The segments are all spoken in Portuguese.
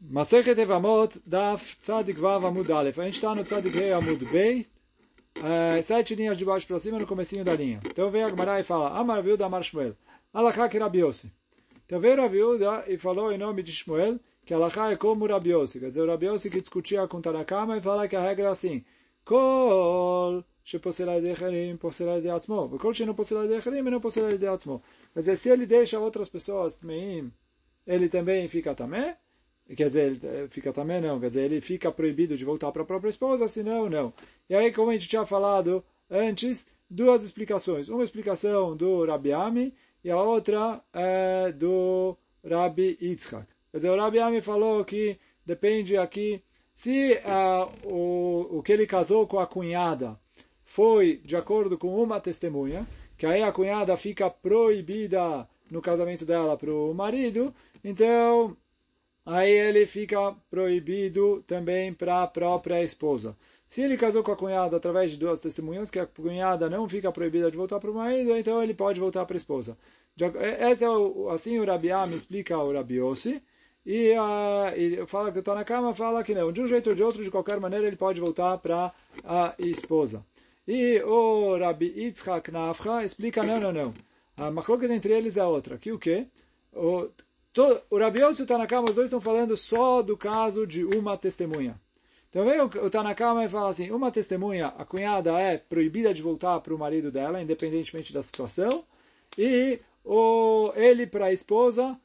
Masechet Evamot, Daf Tzadik Vav Amud Aleph. A gente está no Tzadik Rei Amud Bey, é, sete linhas de baixo para cima no comecinho da linha. Então vem a Gemara e fala, Amar Viuda Amar Shmuel, Alachá que Rabiose. Então veio Rabiuda e falou em nome de Shmuel que Alachá é como Rabiose. Quer dizer, o Rabiose que discutia com Tanakama e fala que a regra é assim, Kol שפוסל על ידי אחרים, פוסל על ידי עצמו, וכל שאינו פוסל על ידי אחרים, אינו פוסל על ידי עצמו. Quer dizer, se ele deixa outras pessoas tmeim, ele também fica tamé, quer dizer, ele fica também não, quer dizer, ele fica proibido de voltar para a própria esposa, senão não. E aí, como a gente tinha falado antes, duas explicações. Uma explicação do Rabi Ami e a outra é do Rabi Yitzhak. Quer dizer, o Rabi Ami falou que depende aqui, se uh, o, o que ele casou com a cunhada foi de acordo com uma testemunha, que aí a cunhada fica proibida no casamento dela para o marido, então aí ele fica proibido também para a própria esposa. Se ele casou com a cunhada através de duas testemunhas, que a cunhada não fica proibida de voltar para o marido, então ele pode voltar para a esposa. Esse é o, assim o Rabi me explica o Rabi Yossi, e, uh, e fala que está na cama, fala que não. De um jeito ou de outro, de qualquer maneira, ele pode voltar para a esposa. E o Rabi Yitzhak Nafcha explica, não, não, não. A macroca entre eles é outra. Que o quê? O, o Rabi Yossi e o Tanakama, os dois estão falando só do caso de uma testemunha. Então vem o, Tanakama e fala assim, uma testemunha, a cunhada é proibida de voltar para o marido dela, independentemente da situação, e o, ele para a esposa,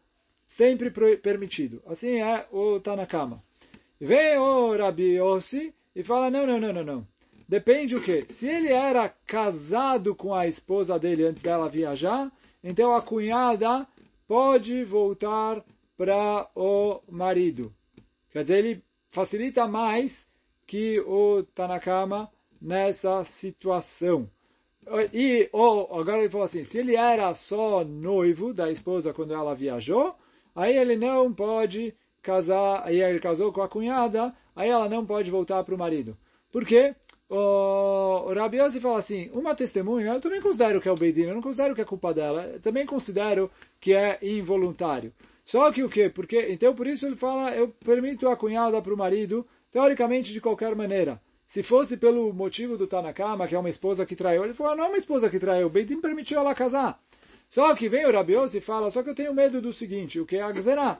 sempre pro, permitido. Assim é o Tanakama. Vem o Rabi Yossi e fala, não, não, não, não, não. Depende o quê? Se ele era casado com a esposa dele antes dela viajar, então a cunhada pode voltar para o marido. Quer dizer, ele facilita mais que o Tanakama nessa situação. E ou, agora ele falou assim, se ele era só noivo da esposa quando ela viajou, aí ele não pode casar, aí ele casou com a cunhada, aí ela não pode voltar para o marido. Por quê? O, o Rabi Yossi fala assim, uma testemunha, eu também considero que é o Beidin, eu não considero que é culpa dela, eu também considero que é involuntário. Só que o quê? Porque, então por isso ele fala, eu permito a cunhada para o marido, teoricamente de qualquer maneira. Se fosse pelo motivo do Tanakama, que é uma esposa que traiu, ele falou, não é uma esposa que traiu, o Beidin permitiu ela casar. Só que vem o Rabi Yossi e fala, só que eu tenho medo do seguinte, o que é a Gzerá,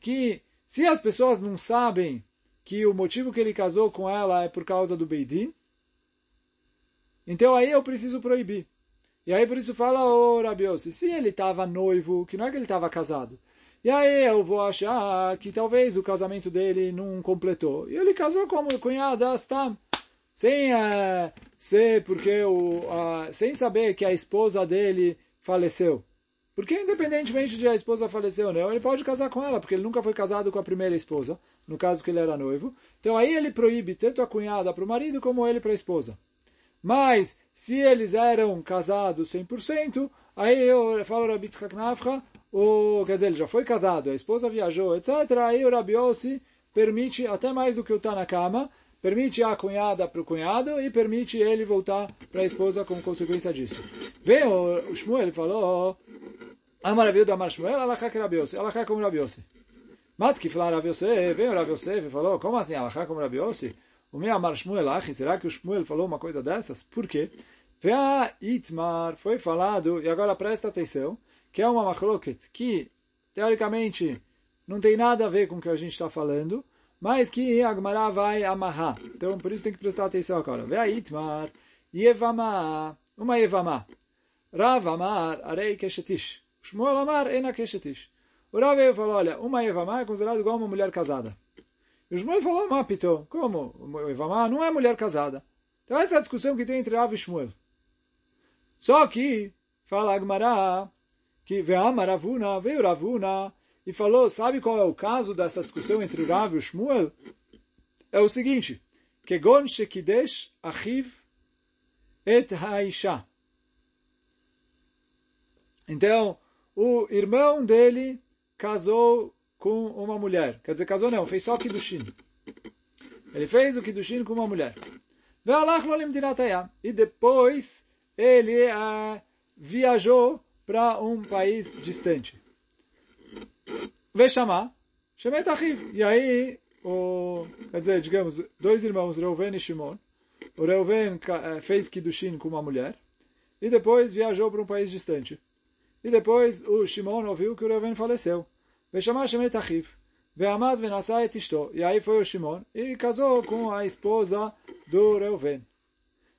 que se as pessoas não sabem que o motivo que ele casou com ela é por causa do Beidin, então aí eu preciso proibir. E aí por isso fala o oh, Rabiose, se ele estava noivo, que não é que ele estava casado, e aí eu vou achar que talvez o casamento dele não completou. E ele casou com a cunhada Astam. Sem uh, ser porque o, uh, sem saber que a esposa dele faleceu. Porque independentemente de a esposa falecer ou não, ele pode casar com ela, porque ele nunca foi casado com a primeira esposa, no caso que ele era noivo. Então aí ele proíbe tanto a cunhada para o marido como ele para a esposa. Mas, se eles eram casados 100%, aí eu falo Rabi Tzchak Nafra, o, quer dizer, ele já foi casado, a esposa viajou, etc. Aí o Rabi Yossi permite, até mais do que o Tanakama, permite a cunhada para o cunhado e permite ele voltar para a esposa como consequência disso. Vem o, Shmuel falou, a maravilha do Amar Shmuel, Alachá que Rabi Yossi, Alachá como Rabi Yossi. Matkif lá Rabi Yossi, vem o Rabi Yossi falou, como assim Alachá como Rabi Yossi? O meu Amar Shmuel Achi, será que o Shmuel falou uma coisa dessas? Por quê? Itmar foi falado, e agora presta atenção, que é uma machloket que, teoricamente, não tem nada a ver com o que a gente está falando, mas que Agmará vai amarrar. Então, por isso tem que prestar atenção agora. Vea Itmar, Yevama, uma Yevama. Rav Amar, Arei Keshetish. Shmuel Amar, Ena Keshetish. O Rav falou, olha, uma Yevama é considerada igual uma mulher casada. E o Shmuel falou, Mapito, como? Ivamá não é mulher casada. Então essa é a discussão que tem entre Rav e Shmuel. Só que, fala Agmará, que veio Ravuna, veio Ravuna, e falou, sabe qual é o caso dessa discussão entre Rav e Shmuel? É o seguinte, que Gon Shekidesh Achiv et Haisha. Então, o irmão dele casou com uma mulher. Quer dizer, casou não, fez só Kiddushin. Ele fez o Kiddushin com uma mulher. E depois ele uh, viajou para um país distante. Vê chamar. Shemet Achiv. E aí, o, quer dizer, digamos, dois irmãos, Reuven e Shimon. O Reuven eh, fez Kiddushin com uma mulher e depois viajou para um país distante. E depois o Shimon ouviu que o Reuven faleceu. E aí foi o Shimon e casou com a esposa do Reuven.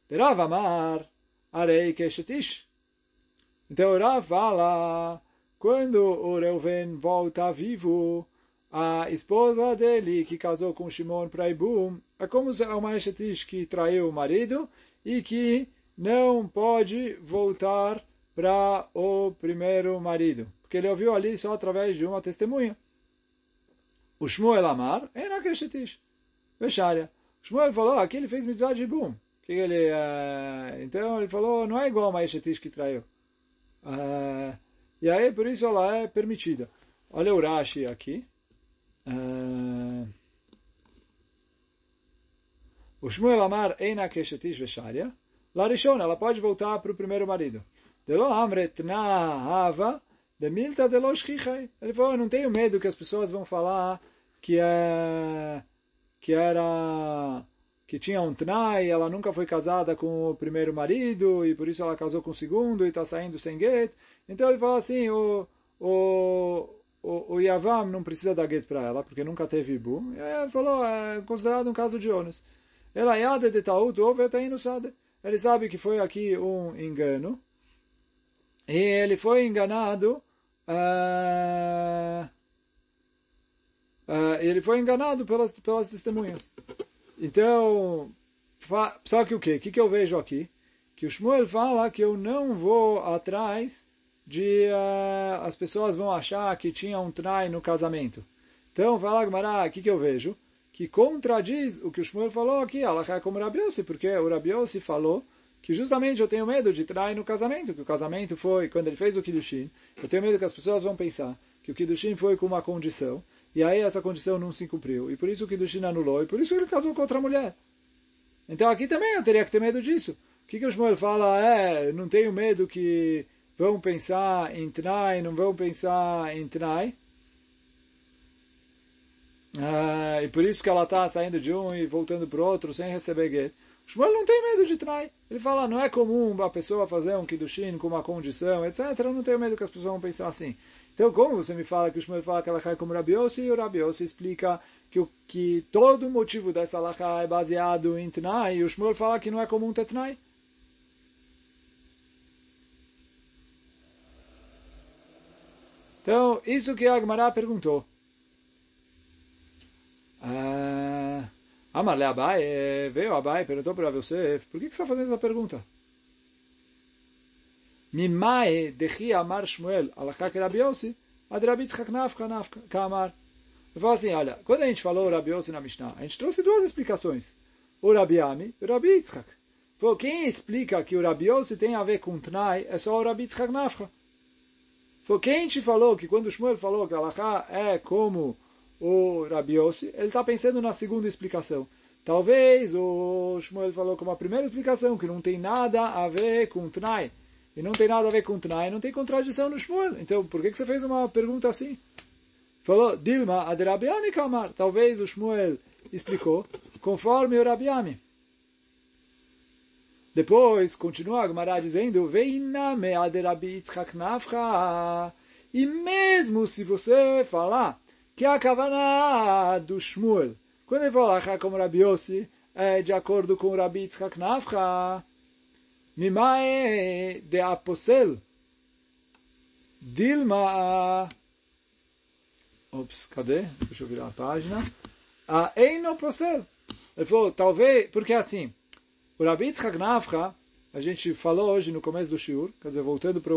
Rav Amar, Arei. Então Rav fala, quando o Reuven volta vivo, a esposa dele, que casou com Shimon para Ibum, é como uma Eshetish que traiu o marido e que não pode voltar para o primeiro marido. Porque ele ouviu ali só através de uma testemunha. O Shmuel Amar é na Keshetish. Vesharia. Shmuel falou, aqui ele fez mitzvah de Ibum. Que ele, uh, então ele falou, não é igual a uma Eshetish que traiu. Uh, e aí, por isso ela é permitida. Olha o Rashi aqui. Uh, o Shmuel Amar Eina Keshetish Vesharia. Larishon, ela pode voltar para o primeiro marido. Delo Amret Na Hava de Milta de. Ele falou, eu não tenho medo que as pessoas vão falar que é que era que tinha um tnai, ela nunca foi casada com o primeiro marido e por isso ela casou com o segundo e está saindo sem get. Então ele fala assim, o, o, o, o Yavam não precisa dar get para ela, porque nunca teve Ibu. Ele falou, é considerado um caso de ônus. Ela yade de taut, ouve no sade. Ele sabe que foi aqui um engano. E ele foi enganado. Uh, uh, ele foi enganado pelas, pelas testemunhas. Então, só que o quê? O que, que eu vejo aqui? Que o Shmuel fala que eu não vou atrás de uh, as pessoas vão achar que tinha um trai no casamento. Então, fala Gmará, o que, que eu vejo? Que contradiz o que o Shmuel falou aqui, Allah é como Rabiose, porque o Rabiose falou que justamente eu tenho medo de trai no casamento, que o casamento foi, quando ele fez o Kiddushin, eu tenho medo que as pessoas vão pensar que o Kiddushin foi com uma condição, e aí essa condição não se cumpriu, e por isso o Kiddushin anulou, e por isso ele casou com outra mulher. Então aqui também eu teria que ter medo disso. O que, que o Shmuel fala? É, não tenho medo que vão pensar em Tnai, não vão pensar em Tnai. Ah, e por isso que ela está saindo de um e voltando para o outro sem receber get. Shmuel não tem medo de Tnai. Ele fala, não é comum a pessoa fazer um Kiddushin com uma condição, etc. Eu não tenho medo que as pessoas vão pensar assim. Então, como você me fala que o Shmuel fala que ela cai como Rabiossi, e o Rabiossi explica que, o, que todo o motivo dessa alahá é baseado em Tnai, e o Shmuel fala que não é comum ter Tnai. Então, isso que a Agmará perguntou. Ah, Amarle Abai, veio Abai, perguntou para você, por que, você está fazendo essa pergunta? Mimae dechi amar Shmuel alachá que Yossi, ad Rabi Tzchak nafka nafka kamar. Ele fala assim, olha, quando a gente falou Rabi Yossi na Mishnah, a gente trouxe duas explicações. O Rabi Ami e o Rabi Yitzchak. Falou, quem explica que o Rabi Yossi tem a ver com Tnai é só o Rabi Tzchak nafka. Foi quem te falou que quando Shmuel falou que Allah é como o Rabi Yossi, ele está pensando na segunda explicação. Talvez o Shmuel falou como a primeira explicação, que não tem nada a ver com Tnai. E não tem nada a ver com Tnai, não tem contradição no Shmuel. Então, por que, que você fez uma pergunta assim? Falou, Dilma ad Rabiami Kamar. Talvez o Shmuel explicou conforme o Rabiami. Depois, continua a Gemara dizendo, Veina me'aderabi Yitzchak nafcha. E mesmo se você falar que a Kavaná do Shmuel, quando ele fala como Rabi Yossi, é de acordo com Rabi Yitzchak nafcha, Mimae de aposel, Dilma, ops, cadê? Deixa eu virar a página. A Eino Posel. Ele falou, talvez, porque assim, o Rabi Yitzhak Nafcha, a gente falou hoje no começo do Shiur, quer dizer, voltando para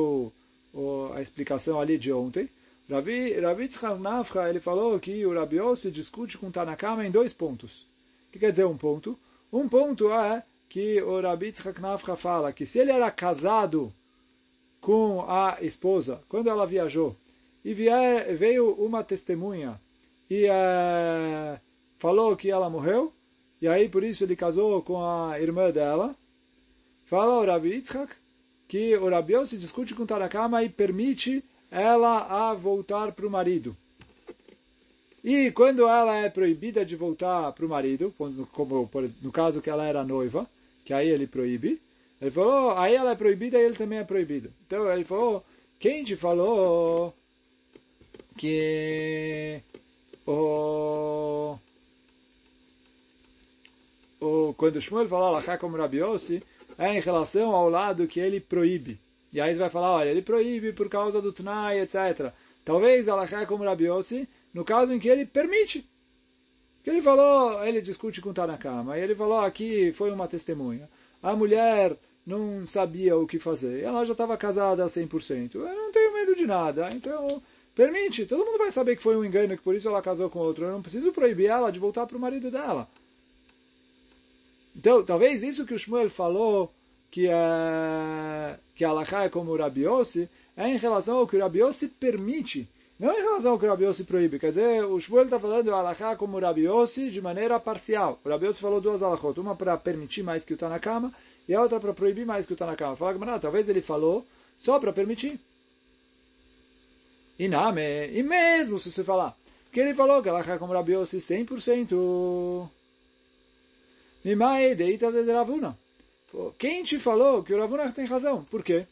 a explicação ali de ontem, Rabi Yitzhak Nafcha, ele falou que o Rabi se discute com Tanakama em dois pontos. O que quer dizer um ponto? Um ponto é que o Rabi Nafcha fala que se ele era casado com a esposa, quando ela viajou, e vier, veio uma testemunha e é, falou que ela morreu, e aí por isso ele casou com a irmã dela. Fala o Rabi Yitzhak que o Rabi se discute com Tarakama e permite ela a voltar para o marido. E quando ela é proibida de voltar para o marido, como no caso que ela era noiva, que aí ele proíbe, ele falou, aí ela é proibida e ele também é proibido. Então ele falou, quem te falou que o, o quando Shmuel falou Alachá como é em relação ao lado que ele proíbe. E aí você vai falar, olha, ele proíbe por causa do Tnai, etc. Talvez Alachá como Rabiossi, no caso em que ele permite. Que ele falou, ele discute com Tanakama, e ele falou, aqui foi uma testemunha. A mulher não sabia o que fazer, ela já estava casada a 100%. Eu não tenho medo de nada, então permite. Todo mundo vai saber que foi um engano, que por isso ela casou com outro. Eu não preciso proibir ela de voltar para o marido dela. Então, talvez isso que o Shmuel falou, que, é, que a é como o é em relação ao que o Rabiossi permite não em relação ao que o Rabiossi proíbe. Quer dizer, o Shmuel está falando o Alaha como o de maneira parcial. O Rabiossi falou duas Alachot. Uma para permitir mais que o Tanakama e a outra para proibir mais que o Tanakama. Fala que, talvez ele falou só para permitir. E name, e mesmo se você falar que ele falou que Alaha como Rabiossi 100%. Mimae deita de Ravuna. Quem te falou que o Ravuna tem razão? Por quê?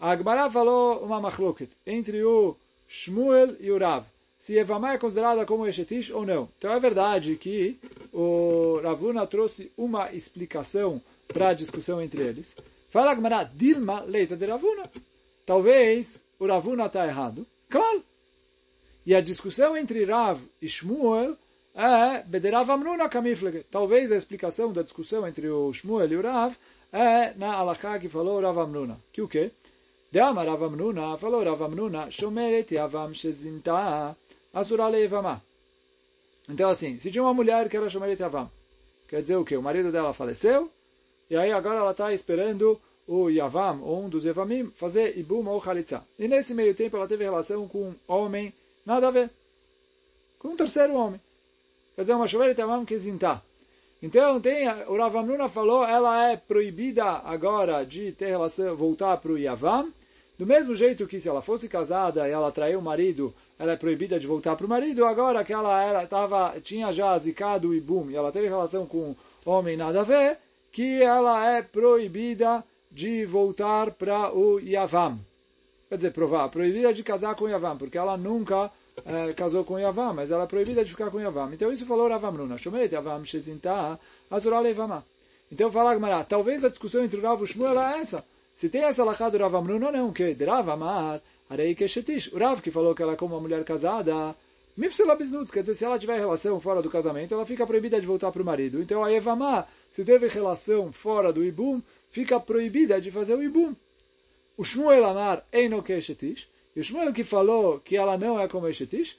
A Agmará falou uma machloket entre o Shmuel e o Rav. Se Evamá é considerada como Eshetish ou não. Então é verdade que o Ravuna trouxe uma explicação para a discussão entre eles. Fala Gmará, Dilma leita de Ravuna. Talvez o Ravuna está errado. Claro. E a discussão entre Rav e Shmuel é Bederav Amnuna Kamiflege. Talvez a explicação da discussão entre o Shmuel e o Rav é na Alaká que falou Rav Amnuna. Que o quê? Deama Rav falou Rav Amnuna, Shomeret Yavam Shezinta Então, assim, se tinha uma mulher que era Shomeret Yavam, quer dizer o quê? O marido dela faleceu, e aí agora ela está esperando o Yavam, ou um dos Yavamim, fazer Ibum ou Khalitza. E nesse meio tempo ela teve relação com um homem, nada a ver, com um terceiro homem. Quer dizer, uma Yavam que zinta. Então, tem, o Rav Amnuna falou, ela é proibida agora de ter relação, voltar para o Yavam, do mesmo jeito que se ela fosse casada e ela traiu o marido, ela é proibida de voltar para o marido, agora que ela era, tava, tinha já zicado o ibum e ela teve relação com homem nada a ver, que ela é proibida de voltar para o Yavam. Quer dizer, provar, proibida de casar com o Yavam, porque ela nunca é, casou com Yavam, mas ela é proibida de ficar com Yavam. Então isso falou Ravam Runa. Shomeret Yavam Shezinta. Então fala Gmará, talvez a discussão entre o Rav e o Shmuel é essa. Se tem essa alahá do Rav Amrun ou não, que de Rav Amar, Arei Keshetish. O Rav que falou que ela é como uma mulher casada, Mipsela quer dizer, se ela tiver relação fora do casamento, ela fica proibida de voltar para o marido. Então a Evamá, se teve relação fora do Ibum, fica proibida de fazer o Ibum. O Shmuel Amar Eino Keshetish, Shmuel que falou que ela não é como Eshetish,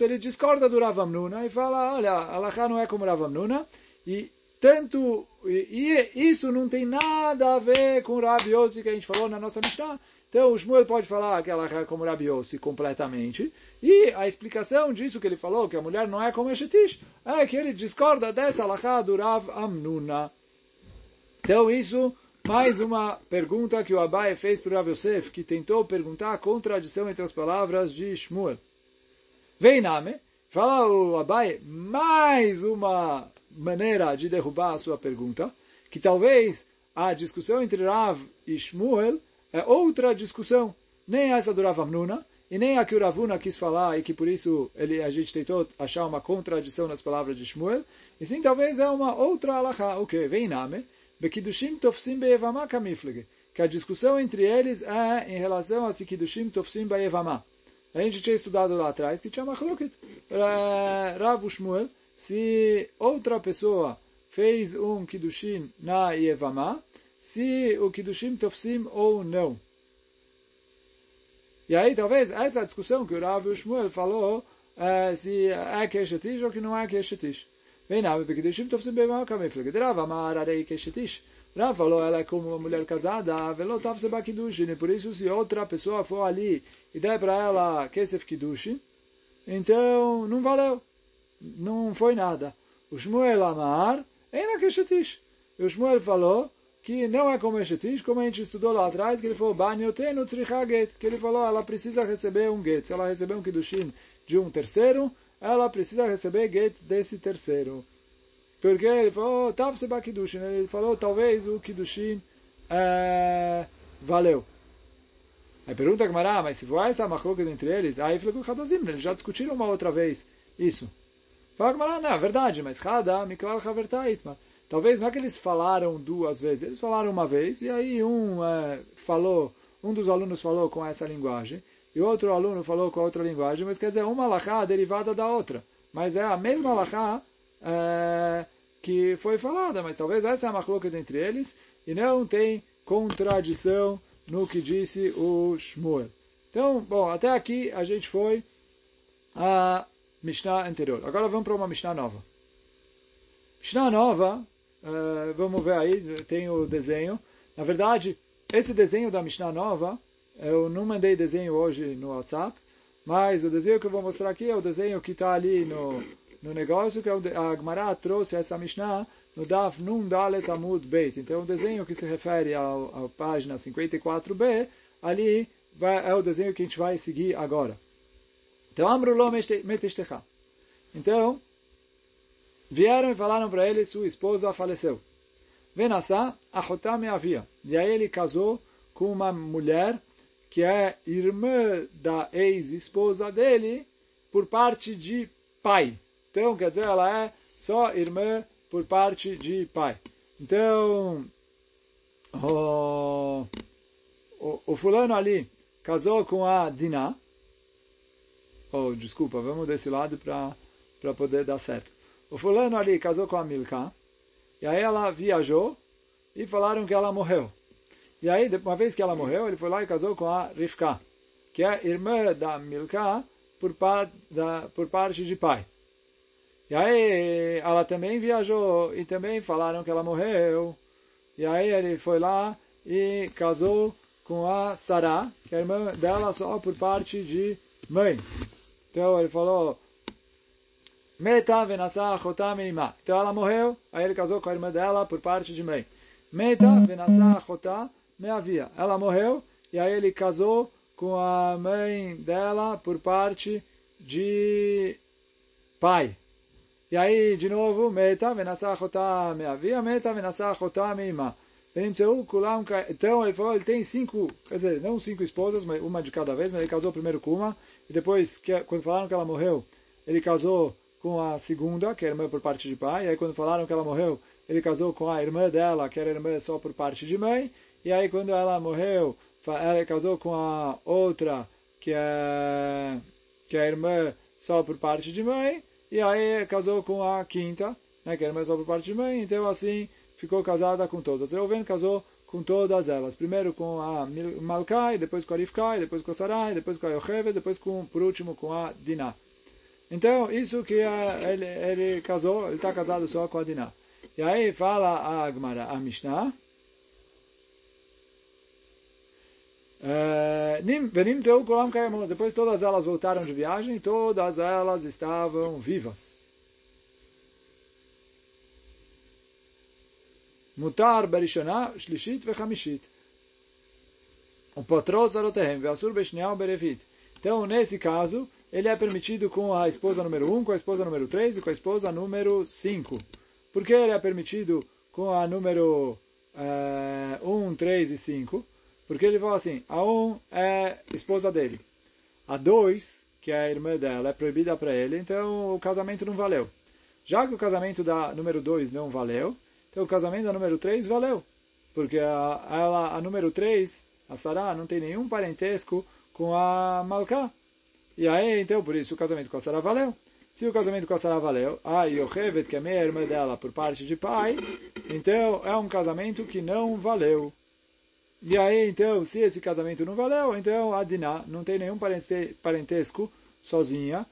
ele discorda do Rav Amnuna e fala, olha, a Alahá não é como Rav Amnuna, e tanto e, e, isso não tem nada a ver com o Yossi que a gente falou na nossa Mishnah. Então o Shmuel pode falar que ela é como Rabi Yossi completamente. E a explicação disso que ele falou, que a mulher não é como Eshetish, é que ele discorda dessa alahá do Rav Amnuna. Então isso, mais uma pergunta que o Abai fez para o Rav Yosef, que tentou perguntar a contradição entre as palavras de Shmuel. Vem name, fala o Abai, mais uma maneira de derrubar a sua pergunta, que talvez a discussão entre Rav e Shmuel é outra discussão, nem essa do Rav Amnuna, e nem a que o Ravuna quis falar, e que por isso ele, a gente tentou achar uma contradição nas palavras de Shmuel, e sim talvez é uma outra alahá, o que? Vem name, Bekidushim tofsim kamiflege, que a discussão entre eles é em relação a se Kidushim tofsim be'evama. A gente tinha estudado lá atrás que tinha Machloket, Rav Shmuel, se outra pessoa fez um Kiddushin na Yevamá, se o Kiddushin Tofsim ou não. E aí, talvez, essa discussão que o Rav Shmuel falou, é, se é Keshetish ou que não é Keshetish. Vem na Kiddushin Tofsim Bevamá Kamifle. Rav Amar Arei Keshetish. Rav falou, ela é como uma mulher casada, velo tafse bakidushin, por isso se outra pessoa for ali e der para ela kesef kidushin, então não valeu não foi nada. O Shmuel Amar, Eina Keshetish. O Shmuel falou que não é como Eshetish, como a gente estudou lá atrás, que ele falou, Banyotenu Tzricha Get, que ele falou, ela precisa receber um Get. Se ela receber um Kiddushin de um terceiro, ela precisa receber get desse terceiro. Porque ele falou, Tav Seba Kiddushin. Ele falou, talvez o Kiddushin é, valeu. Aí pergunta a Gemara, mas se for essa machloket entre eles, aí fica com Hadazim, eles já discutiram uma outra vez isso. Fala Gemara, não, é verdade, mas Hada, Miklal Havertaitma. Talvez não é que eles falaram duas vezes, eles falaram uma vez, e aí um é, falou, um dos alunos falou com essa linguagem, e outro aluno falou com outra linguagem, mas quer dizer, uma alahá derivada da outra. Mas é a mesma alahá é, que foi falada, mas talvez essa é a machloket entre eles, e não tem contradição no que disse o Shmuel. Então, bom, até aqui a gente foi a Mishnah anterior. Agora vamos para uma Mishnah nova. Mishnah nova, uh, vamos ver aí, tem o desenho. Na verdade, esse desenho da Mishnah nova, eu não mandei desenho hoje no WhatsApp, mas o desenho que eu vou mostrar aqui é o desenho que está ali no, no negócio, que é a Gemara trouxe essa Mishnah no Daf Nun Dalet Amud Beit. Então, o desenho que se refere à página 54b, ali vai, é o desenho que a gente vai seguir agora. Então, Amrulo Metestecha. Então, vieram e falaram para ele, sua esposa faleceu. Venassá, Achotam me havia. E aí ele casou com uma mulher que é irmã da ex-esposa dele por parte de pai. Então, quer dizer, ela é só irmã por parte de pai. Então, o, o, o fulano ali casou com a Diná. Oh, desculpa, vamos desse lado para poder dar certo. O fulano ali casou com a Milka. E aí ela viajou e falaram que ela morreu. E aí, uma vez que ela morreu, ele foi lá e casou com a Rivka, que é irmã da Milka por, par, da, por parte de pai. E aí ela também viajou e também falaram que ela morreu. E aí ele foi lá e casou com a Sarah, que é irmã dela só por parte de mãe. Então ele falou, Meta. Então ela morreu, aí ele casou com a irmã dela por parte de mãe. Meta havia. Ela morreu, e aí ele casou com a mãe dela por parte de pai. E aí, de novo, meta, venassachotá meavia, meta, meimá. Então ele falou, ele tem cinco, quer dizer, não cinco esposas, mas uma de cada vez, mas ele casou primeiro com uma, e depois, que, quando falaram que ela morreu, ele casou com a segunda, que é irmã por parte de pai, e aí quando falaram que ela morreu, ele casou com a irmã dela, que era irmã só por parte de mãe, e aí quando ela morreu, ela casou com a outra, que é, que é irmã só por parte de mãe, e aí casou com a quinta, né, que era mais só por parte de mãe, então assim ficou casada com todas. Reuven casou com todas elas. Primeiro com a Malkai, depois com a Rivkai, depois com a Sarai, depois com a Yocheve, depois com, por último com a Dinah. Então, isso que uh, ele, ele casou, ele está casado só com a Dinah. E aí fala a Agmara, a Mishnah, Eh, depois todas elas voltaram de viagem, todas elas estavam vivas. Mutar berishana, shlishit vechamishit. O patrão zarotehem, veasur beshnial berevit. Então, nesse caso, ele é permitido com a esposa número 1, com a esposa número 3 e com a esposa número 5. Por que ele é permitido com a número 1, 3 e 5? Porque ele fala assim, a um é esposa dele. A dois, que é a irmã dela, é proibida para ele, então o casamento não valeu. Já que o casamento da número 2 não valeu, então o casamento da número 3 valeu. Porque a, ela, a número 3, a Sarah, não tem nenhum parentesco com a Malká. E aí, então, por isso o casamento com a Sarah valeu. Se o casamento com a Sarah valeu, a Yochevet, que é meia irmã dela por parte de pai, então é um casamento que não valeu. E aí, então, se esse casamento não valeu, então a Diná não tem nenhum parentesco sozinha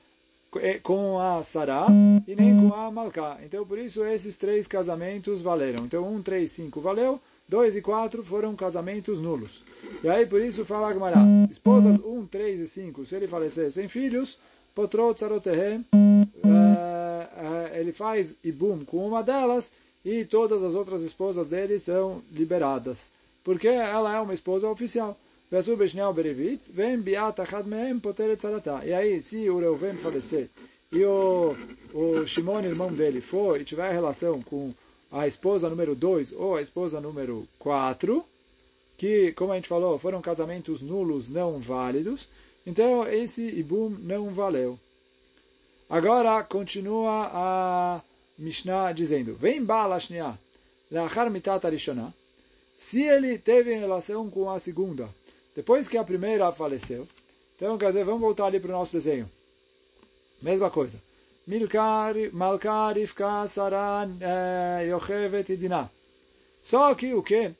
com a Sarah e nem com a Malká. Então, por isso, esses três casamentos valeram. Então, um, três, cinco valeu, dois e quatro foram casamentos nulos. E aí, por isso, fala Agmará, esposas um, três e cinco, se ele falecer sem filhos, potrot sarotehem, uh, ele faz ibum com uma delas e todas as outras esposas dele são liberadas porque ela é uma esposa oficial. E aí, se o Reuven falecer e o, o Shimon, irmão dele, for e tiver relação com a esposa número 2 ou a esposa número 4, que, como a gente falou, foram casamentos nulos não válidos, então esse Ibum não valeu. Agora continua a Mishnah dizendo: Vem Baal Ashniah, Leachar Mitat Arishonah. Se ele teve relação com a segunda, depois que a primeira faleceu, então quer dizer, vamos voltar ali para o nosso desenho. Mesma coisa. Milkar, Malkar, Ifka, eh, Yochevet e Dinah. Só que o que?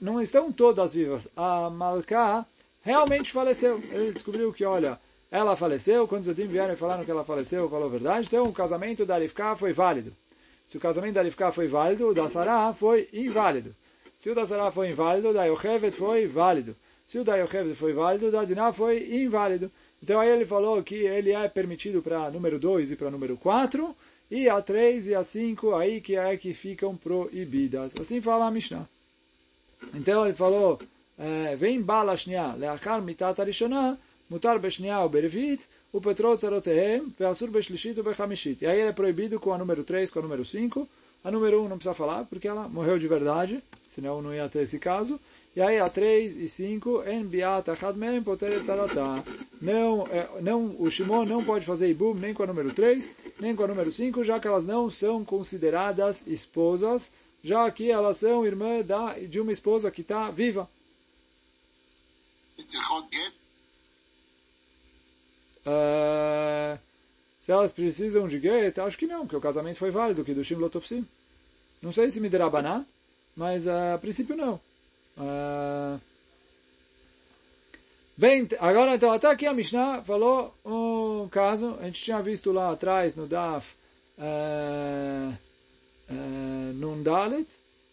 Não estão todas vivas. A Malkar realmente faleceu. Ele descobriu que, olha, ela faleceu, quando os Zedim vieram e falaram que ela faleceu, falou a verdade, então o casamento da Arifká foi válido. Se o casamento da Arifká foi válido, o da Sarah foi inválido. Se o da Sarah foi inválido, o da Yochevet foi válido. Se o da Yochevet foi válido, o da Dinah foi inválido. Então aí ele falou que ele é permitido para número 2 e para número 4, e a 3 e a 5 aí que é que ficam proibidas. Assim fala a Mishnah. Então ele falou, vem bala shnia, leachar mitat arishonah, mutar beshnia ou bervit, o petrol tzarotehem, ve'asur beshlishit ou bechamishit. E aí ele é proibido com a número 3, com a número 5. A número 1 não precisa falar, porque ela morreu de verdade, senão não ia ter esse caso. E aí a 3 e 5, en biat achad mem poteret tzarata. Não, não, o Shimon não pode fazer ibum nem com a número 3, nem com a número 5, já que elas não são consideradas esposas, já que elas são irmã da, de uma esposa que está viva. Uh, se elas precisam de get, acho que não, porque o casamento foi válido, que do Shim Lotofsim. Não sei se me derá baná, mas uh, a princípio não. Uh, bem, agora então, até aqui a Mishnah falou um caso, a gente tinha visto lá atrás no Daf uh, uh, Dalet,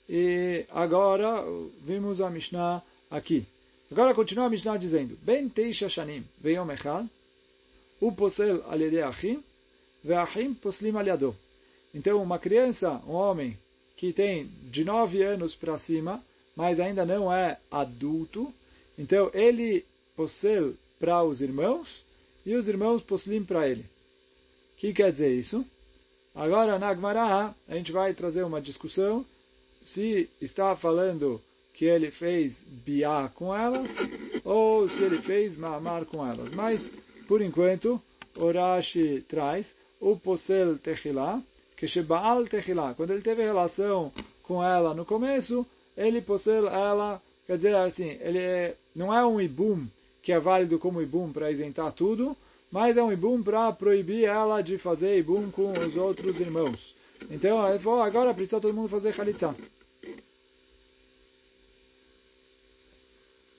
e agora vimos a Mishnah aqui. Agora continua a Mishnah dizendo, Ben Teisha Shanim, Veyom Echad, o posel al achim, ve'achim poslim aliado. Então, uma criança, um homem, que tem de 9 anos para cima, mas ainda não é adulto, então ele posel para os irmãos, e os irmãos poslim para ele. O que quer dizer isso? Agora, na Agmará, a gente vai trazer uma discussão se está falando que ele fez biá com elas, ou se ele fez mamar com elas. Mas, por enquanto, Orashi traz o posel techilá, que shebaal techilá, quando ele teve relação com ela no começo, ele posel ela, quer dizer assim, ele é, não é um ibum que é válido como ibum para isentar tudo, mas é um ibum para proibir ela de fazer ibum com os outros irmãos. Então, ele falou, agora precisa todo mundo fazer chalitza.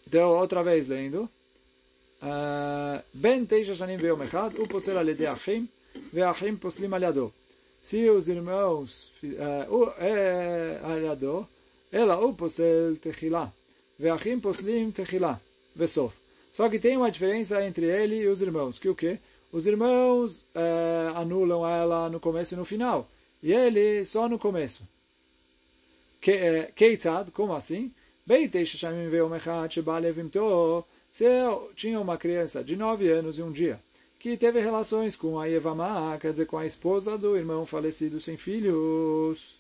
Então, outra vez lendo. Ben Teisha Shanim o Echad, Uposel Alede Achim, Veachim Poslim aliado. Se os irmãos, aliado, ela o posel techila, ve Veachim Poslim techila, Techilá, Vesof. Só que tem uma diferença entre ele e os irmãos, que o quê? Os irmãos é, anulam ela no começo e no final, e ele só no começo. Keitzad, como assim? Beitei Shashamim Veom Echad, Shebalev Imtoh, se tinha uma criança de nove anos e um dia que teve relações com a Evamá, quer dizer, com a esposa do irmão falecido sem filhos,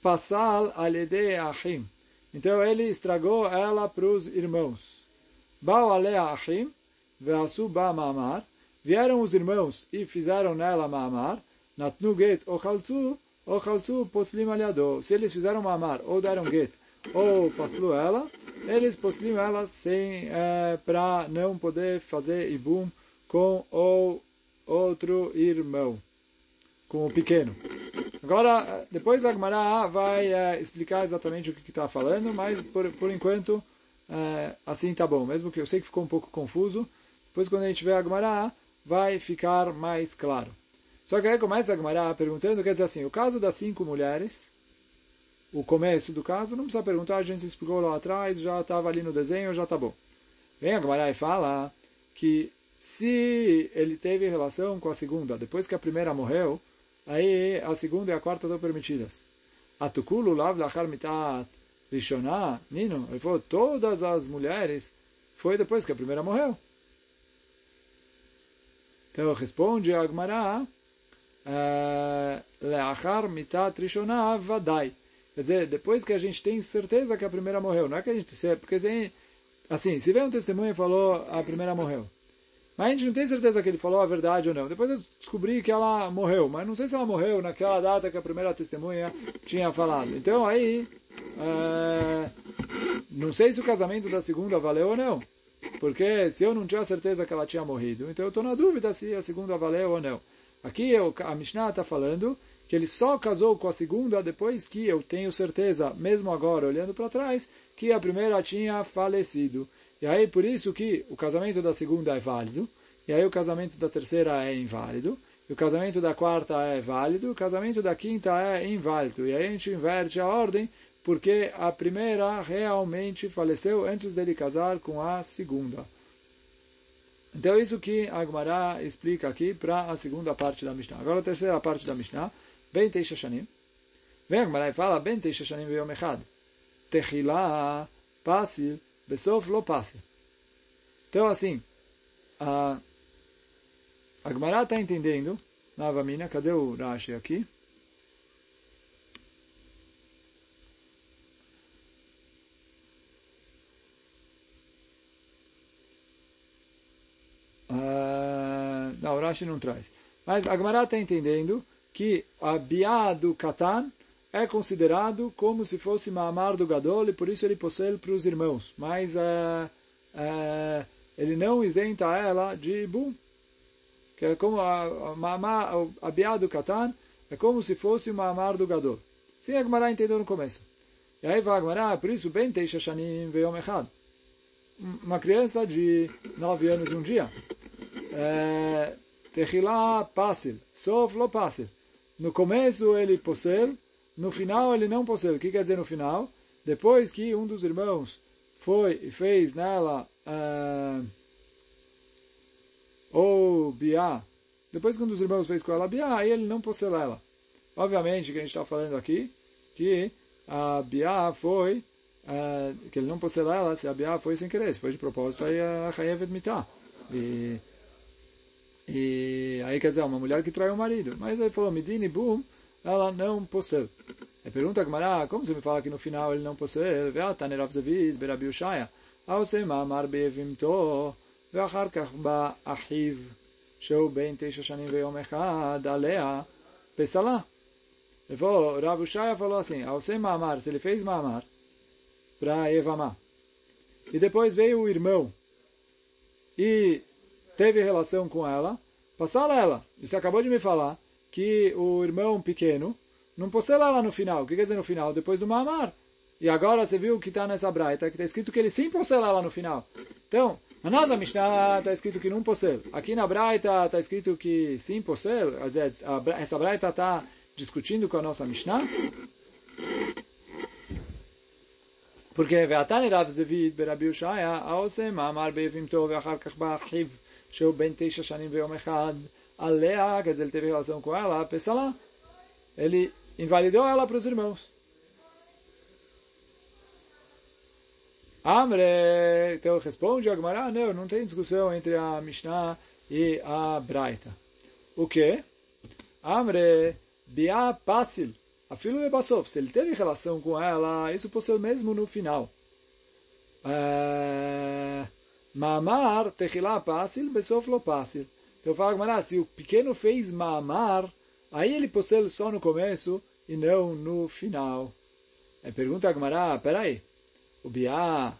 Passal alede achim. Então ele estragou ela para os irmãos. Bau ale achim, veasu ba mamar. Vieram os irmãos e fizeram nela mamar. Natnu get ochalzu, ochalzu poslim aliado. Se eles fizeram mamar ou deram get ou paslu ela, eles poslim ela sem é, para não poder fazer ibum com o outro irmão, com o pequeno. Agora, depois a Gemara vai é, explicar exatamente o que está falando, mas por, por enquanto é, assim tá bom. Mesmo que eu sei que ficou um pouco confuso, depois quando a gente vê a Gemara vai ficar mais claro. Só que aí começa a Gemara perguntando, quer dizer assim, o caso das cinco mulheres, o começo do caso, não precisa perguntar, a gente explicou lá atrás, já estava ali no desenho, já tá bom. Vem a Gemara e fala que se ele teve relação com a segunda, depois que a primeira morreu, aí a segunda e a quarta estão permitidas. Atukulu lav lachar mitat Rishoná, Nino, ele falou, todas as mulheres foi depois que a primeira morreu. Então responde a Agmará, eh, Leachar mitat Rishoná vadai. Quer dizer, depois que a gente tem certeza que a primeira morreu, não é que a gente... Porque assim, se vem um testemunho e falou a primeira morreu, mas a gente não tem certeza que ele falou a verdade ou não. Depois eu descobri que ela morreu, mas não sei se ela morreu naquela data que a primeira testemunha tinha falado. Então aí, é, não sei se o casamento da segunda valeu ou não. Porque se eu não tinha certeza que ela tinha morrido, então eu estou na dúvida se a segunda valeu ou não. Aqui eu, a Mishnah está falando que ele só casou com a segunda depois que eu tenho certeza, mesmo agora olhando para trás, que a primeira tinha falecido. E aí, por isso que o casamento da segunda é válido, e aí o casamento da terceira é inválido, o casamento da quarta é válido, o casamento da quinta é inválido. E aí a gente inverte a ordem, porque a primeira realmente faleceu antes dele casar com a segunda. Então isso que Agmará explica aqui para a segunda parte da Mishnah. Agora a terceira parte da Mishnah, Ben Teishashanim. Vem Agmará e fala, Ben Teishashanim Yom Echad. Techilá, Pasil, Besof lo passe. Então, assim, a, a Gemara está entendendo, na Avamina, cadê o Rashi aqui? Uh, não, o Rashi não traz. Mas a Gemara está entendendo que a Biá do Katan é considerado como se fosse Maamar do Gadol e por isso ele possui para os irmãos. Mas é, é, ele não isenta ela de Bum. Que é como a, Maamar, a Biá do Katan é como se fosse o Maamar do Gadol. Sim, a Gemara entendeu no começo. E aí vai a Gemara, por isso, bem Teisha Shanim Veyom Echad. Uma criança de nove anos um dia. É, Techilá Passil. Sof lo. No começo ele possui no final ele não possui. O que quer dizer no final? Depois que um dos irmãos foi e fez nela uh, ou biá, depois que um dos irmãos fez com ela biá, aí ele não possui ela. Obviamente que a gente está falando aqui que a biá foi uh, que ele não possui ela se a biá foi sem querer, se foi de propósito, aí a chayevet mitá. E, e aí quer dizer, uma mulher que trai o marido. Mas ele falou, midini boom, ela não possui. E pergunta a Gemara, como você me fala que no final ele não possui? Ve'ata nerav zavid berabi ushaya. העושה מאמר ביבימתו, ואחר כך בא אחיו, שהוא בן תשע שנים ויום אחד, עליה, פסלה. Ele falou, Rav Ushaya falou assim, Alcem Mamar, se ele fez Mamar para Evamá, e depois veio o irmão e teve relação com ela, passar ela. E você acabou de me falar que o irmão pequeno não possela lá no final. O que quer dizer no final? Depois do mamar. E agora você viu que está nessa braita, que está escrito que ele sim possela lá no final. Então, na nossa Mishnah está escrito que não possel. Aqui na braita está escrito que sim possel. Essa braita está discutindo com a nossa Mishnah. Porque ve'atani Rav Zevid berabi Ushaya, aosem amar beivim tov, achar kach ba'achiv. Sheu Ben Teisha Shanim Veom Echad Alea, quer dizer, ele teve relação com ela, Pessalá. Ele invalidou ela para os irmãos. Amre, então responde Agmará, não, não tem discussão entre a Mishnah e a Braita. O que? Amre, Bia Passil, a filha de Basof, se ele teve relação com ela, isso possui mesmo no final. É... Mamar, Techilá Passil, Besof lo Passil. Então fala Gamara, se o pequeno fez mamar, aí ele possui só no começo e não no final. Aí pergunta a Gamara, peraí, o biá,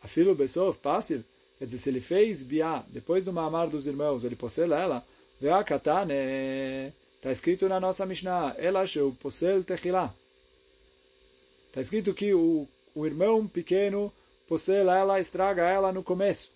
a filho Besov, fácil? Quer dizer, se ele fez biá depois do mamar dos irmãos, ele possui ela, vea katane, está escrito na nossa Mishnah, ela sheu possel techilá. Está escrito que o, o irmão pequeno possui ela, estraga ela no começo.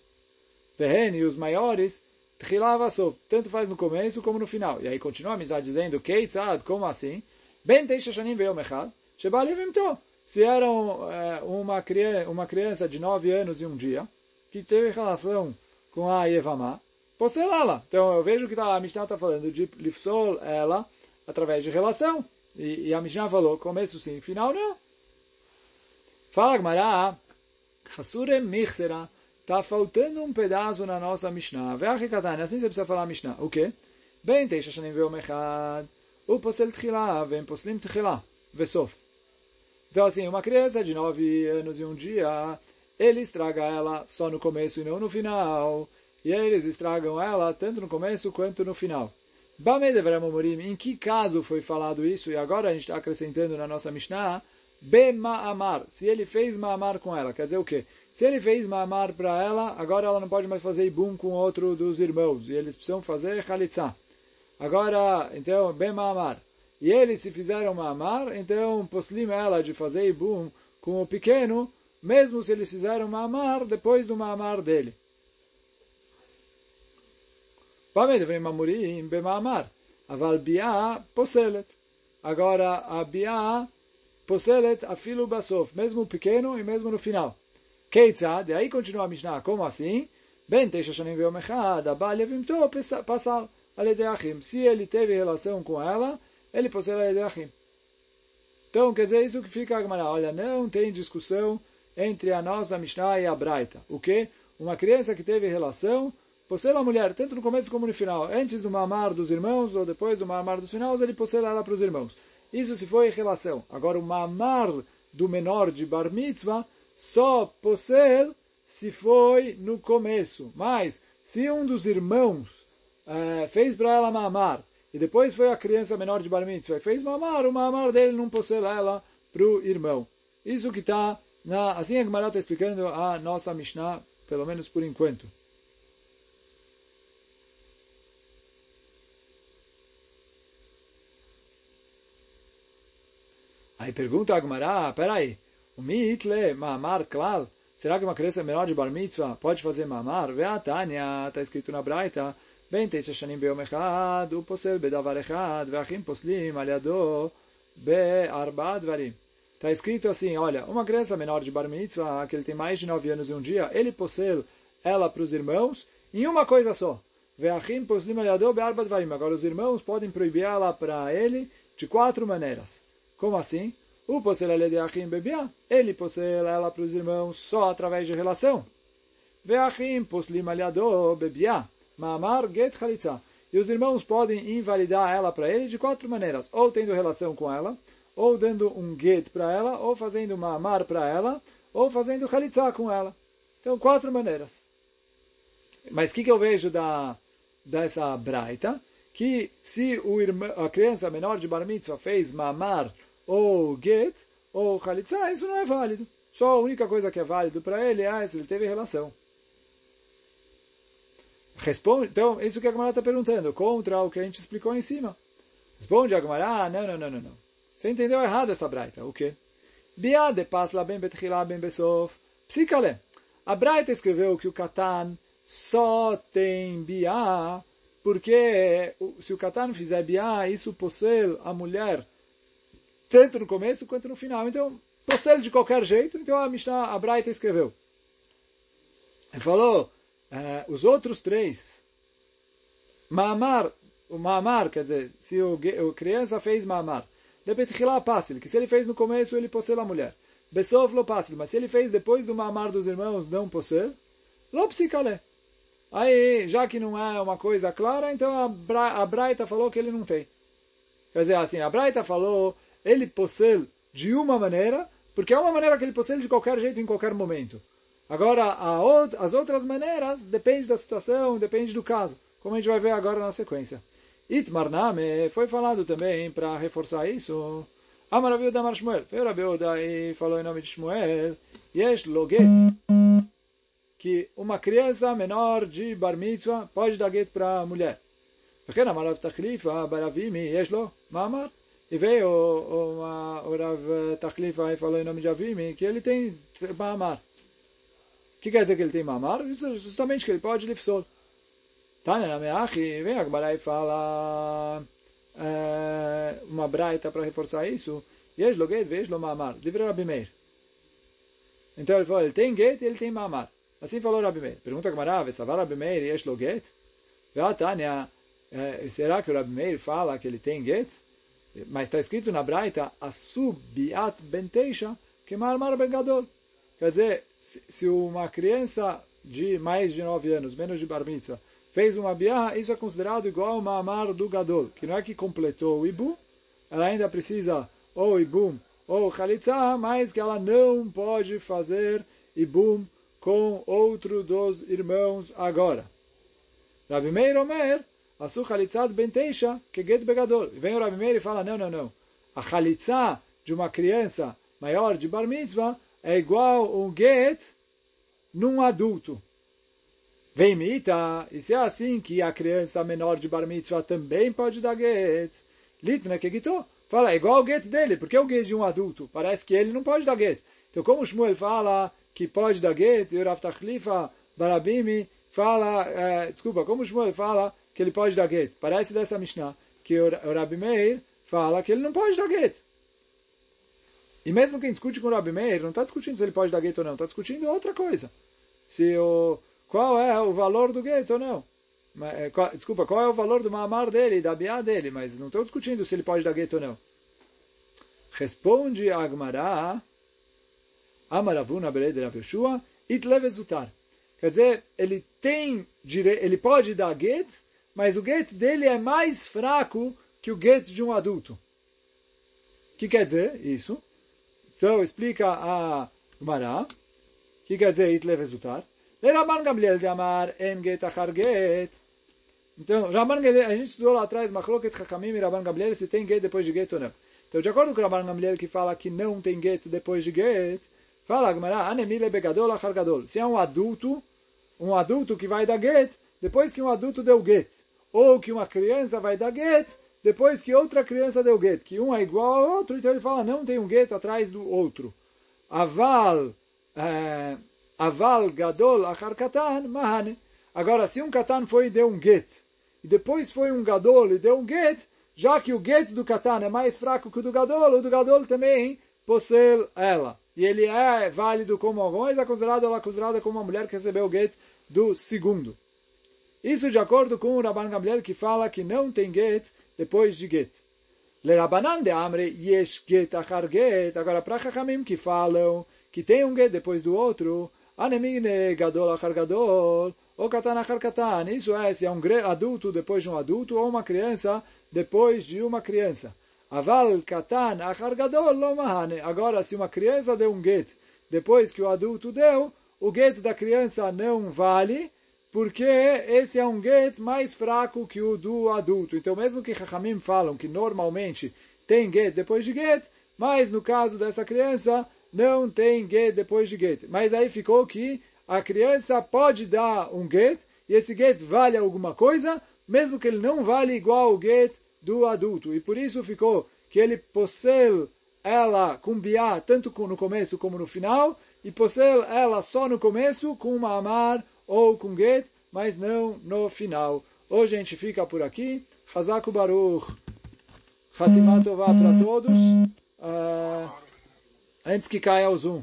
Vehen, e os maiores Tchilavassov, tanto faz no começo como no final. E aí continua a amizade dizendo, Keitzad, como assim? Ben Teishashanim veio Mechad, Shebali Vimto. Se eram é, uma, criança, uma criança de nove anos e um dia, que teve relação com a Yevamá, ela. Então eu vejo que tá, a Mishnah está falando de Lifsol ela através de relação. E, e, a Mishnah falou, começo sim, final não. Fala Gmará, Hasurem Michsera, está faltando um pedaço na nossa Mishnah. Ve'achikatan, assim você precisa falar Mishnah. O quê? Bem, Teisha Shanim Ve'om Echad, o Posel Tchila, Vem Poslim Tchila, Vesof. Então, assim, uma criança de nove anos e um dia, ele estraga ela só no começo e não no final. E eles estragam ela tanto no começo quanto no final. Em que caso foi falado isso? E agora a gente está acrescentando na nossa Mishnah, Bema'amar, se ele fez Ma'amar com ela. Quer dizer o quê? Se ele fez Ma'amar para ela, agora ela não pode mais fazer Ibum com outro dos irmãos. E eles precisam fazer Khalitsa. Agora, então, Bema'amar. E eles se fizeram Ma'amar, então poslim ela de fazer Ibum com o pequeno, mesmo se eles fizeram Ma'amar depois do Ma'amar dele. Aval biá poselet. Agora a biá poselet afilo basof, mesmo pequeno e mesmo no final. Keitzad, e aí continua a Mishnah, como assim? Ben teisha shanim ve'om echad, abal yevimto passar aledeachim. Se ele teve relação com ela, ele possui aledeachim. Então, quer dizer, isso que fica a Gemara. Olha, não tem discussão entre a nossa Mishnah e a Braita. O que? Uma criança que teve relação possui a mulher, tanto no começo como no final, antes do mamar dos irmãos ou depois do mamar dos finais, ele possui ela para os irmãos. Isso se foi em relação. Agora, o mamar do menor de bar mitzvah só possui se foi no começo. Mas, se um dos irmãos uh, fez para ela mamar, e depois foi a criança menor de bar mitzvah e fez mamar, o mamar dele não possui ela para o irmão. Isso que está, assim a Gemara está explicando a nossa Mishnah, pelo menos por enquanto. Aí pergunta a Agmará, peraí, o mitle mamar klal, será que uma criança menor de bar mitzvah pode fazer mamar? Ve'atanya, está escrito na Braita, ben teisha shanim be'om echad, u posel bedavar echad, ve'achim poslim aliado be'arba dvarim. Está escrito assim, olha, uma criança menor de bar mitzvah, que ele tem mais de nove anos e um dia, ele possel ela para os irmãos em uma coisa só. Ve'achim poslim aliado be'arba dvarim. Agora os irmãos podem proibir ela para ele de quatro maneiras. Como assim? O posel de achim bebia, ele posel ela para os irmãos só através de relação. Veachim poslim aliado bebia, mamar get chalitza. E os irmãos podem invalidar ela para ele de quatro maneiras. Ou tendo relação com ela, ou dando um get para ela, ou fazendo uma amar para ela, ou fazendo chalitza com ela. Então, quatro maneiras. Mas o que, que eu vejo da, dessa braita? Que se o a criança menor de bar mitzvah fez mamar ou get, ou chalitza, isso não é válido. Só a única coisa que é válido para ele é se ele teve relação. Responde, então, isso que a Gemara está perguntando, contra o que a gente explicou em cima. Responde a Gemara, ah, não, não, não, não, não. Você entendeu errado essa braita. O quê? Bia de pasla ben betchila ben besof. Psicale. A braita escreveu que o katan só tem bia porque se o katan fizer bia, isso possui a mulher tanto no começo quanto no final. Então, procede de qualquer jeito. Então a Mishnah, a Braita escreveu. Ele falou, eh, os outros três, Maamar, o Maamar, quer dizer, se o, o criança fez Maamar, de Betchilá Passil, que se ele fez no começo, ele possui a mulher. Besov lo Passil, mas se ele fez depois do Maamar dos irmãos, não possui, lo Psikale. Aí, já que não é uma coisa clara, então a, Bra, a Braita falou que ele não tem. Quer dizer, assim, a Braita falou ele possui de uma maneira, porque é uma maneira que ele possui de qualquer jeito, em qualquer momento. Agora, out as outras maneiras depende da situação, depende do caso, como a gente vai ver agora na sequência. Itmarname foi falado também para reforçar isso. A Amaraviuda Amar Shmuel. Veio Rabiuda e falou em nome de Shmuel. Yesh Loget. Que uma criança menor de bar mitzvah pode dar get para a mulher. Pequena Amarav Tachlifa Baravimi Yesh Lo Mamar e veio uma, o Rav Tachlifa e falou em nome de Avimi que ele tem Mahamar. O que quer dizer que ele tem Mahamar? Isso, justamente que ele pode Lifsol. Tânia na Meachi, vem Agmará e fala é, uma braita para reforçar isso. Yesh lo get, vesh lo Mahamar. Livre Rabi Meir. Então ele falou, ele tem get e ele tem Mahamar. Assim falou Rabi Meir. Pergunta Agmará, Vesavar Rabi Meir, Yesh lo get? Tânia, é, será que o Rabi Meir fala que ele tem get? Mas está escrito na Braita, Asubiat benteisha que Marmar Ben Gadol. Quer dizer, se uma criança de mais de 9 anos, menos de bar mitzvah, fez uma biá, isso é considerado igual uma amar do gadol, que não é que completou o ibum, ela ainda precisa ou ibum ou chalitza, mas que ela não pode fazer ibum com outro dos irmãos agora. Rabi Meir Omer, Asu que get begadol. Vem o Rabi Meir e fala, não, não, não. A chalitza de uma criança maior de bar mitzvah é igual um get num adulto. Vem mita, e se é assim que a criança menor de bar mitzvah também pode dar get, litna que gitou, fala, é igual o get dele, porque é o get de um adulto, parece que ele não pode dar get. Então como Shmuel fala que pode dar get, e o Rav Tachlifa Barabimi fala, é, desculpa, como Shmuel fala que ele pode dar get, parece dessa Mishnah, que o, Rabi Meir fala que ele não pode dar get. E mesmo quem discute com o Rabi Meir, não está discutindo se ele pode dar gueto ou não, está discutindo outra coisa. Se o, qual é o valor do gueto ou não. É, desculpa, qual é o valor do mamar dele, da biá dele, mas não estou discutindo se ele pode dar gueto ou não. Responde Agmará, Amaravuna Berede Rav Yoshua, Itlevezutar. Quer dizer, ele tem ele pode dar get, mas o get dele é mais fraco que o get de um adulto. O que quer dizer isso? Então, explica a Gemara. O que quer dizer Itle resultar? Gamliel de Amar en get achar get. Então, Raban Gamliel, a gente estudou lá atrás, Machloket Hakamim e Raban Gamliel, se tem get depois de get ou não. Então, de acordo com Raban Gamliel, que fala que não tem get depois de get, fala a Gemara, Anemile begadol achar gadol. Se é um adulto, um adulto que vai dar get, depois que um adulto deu get, ou que uma criança vai dar get, depois que outra criança deu get, que um é igual ao outro, então ele fala, não tem um get atrás do outro. Aval, é, aval gadol achar katan, mahane. Agora, se um katan foi e deu um get, e depois foi um gadol e deu um get, já que o get do katan é mais fraco que o do gadol, o do gadol também possui ela. E ele é válido como alguma é considerado, ela é considerada como uma mulher que recebeu o get do segundo. Isso de acordo com o Rabban Gamliel que fala que não tem get depois de get. Le Rabbanan de Amre yesh get achar get. Agora para Chachamim que falam que tem um get depois do outro, anemine gadol achar gadol, ou katan achar katan. Isso é se é um adulto depois de um adulto ou uma criança depois de uma criança. Aval katan achar gadol lo. Agora se uma criança deu um get depois que o adulto deu, o get da criança não vale, porque esse é um get mais fraco que o do adulto. Então, mesmo que Chachamim falam que normalmente tem get depois de get, mas no caso dessa criança, não tem get depois de get. Mas aí ficou que a criança pode dar um get, e esse get vale alguma coisa, mesmo que ele não vale igual o get do adulto. E por isso ficou que ele possui ela com biá, tanto no começo como no final, e possui ela só no começo com uma amar ou com get, mas não no final. Hoje a gente fica por aqui. Hazaku Baruch. Fatima Tová para todos. Uh, antes que caia o Zoom.